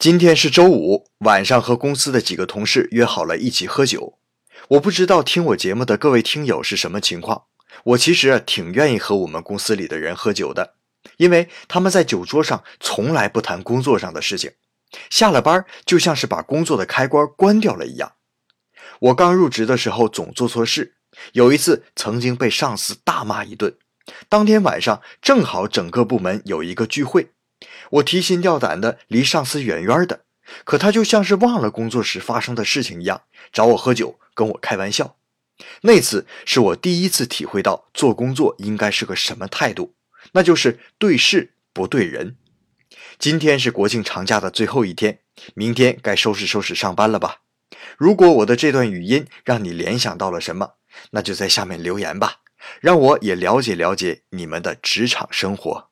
今天是周五晚上，和公司的几个同事约好了一起喝酒。我不知道听我节目的各位听友是什么情况。我其实挺愿意和我们公司里的人喝酒的，因为他们在酒桌上从来不谈工作上的事情，下了班就像是把工作的开关关掉了一样。我刚入职的时候总做错事，有一次曾经被上司大骂一顿。当天晚上正好整个部门有一个聚会。我提心吊胆的离上司远远的，可他就像是忘了工作时发生的事情一样，找我喝酒，跟我开玩笑。那次是我第一次体会到做工作应该是个什么态度，那就是对事不对人。今天是国庆长假的最后一天，明天该收拾收拾上班了吧？如果我的这段语音让你联想到了什么，那就在下面留言吧，让我也了解了解你们的职场生活。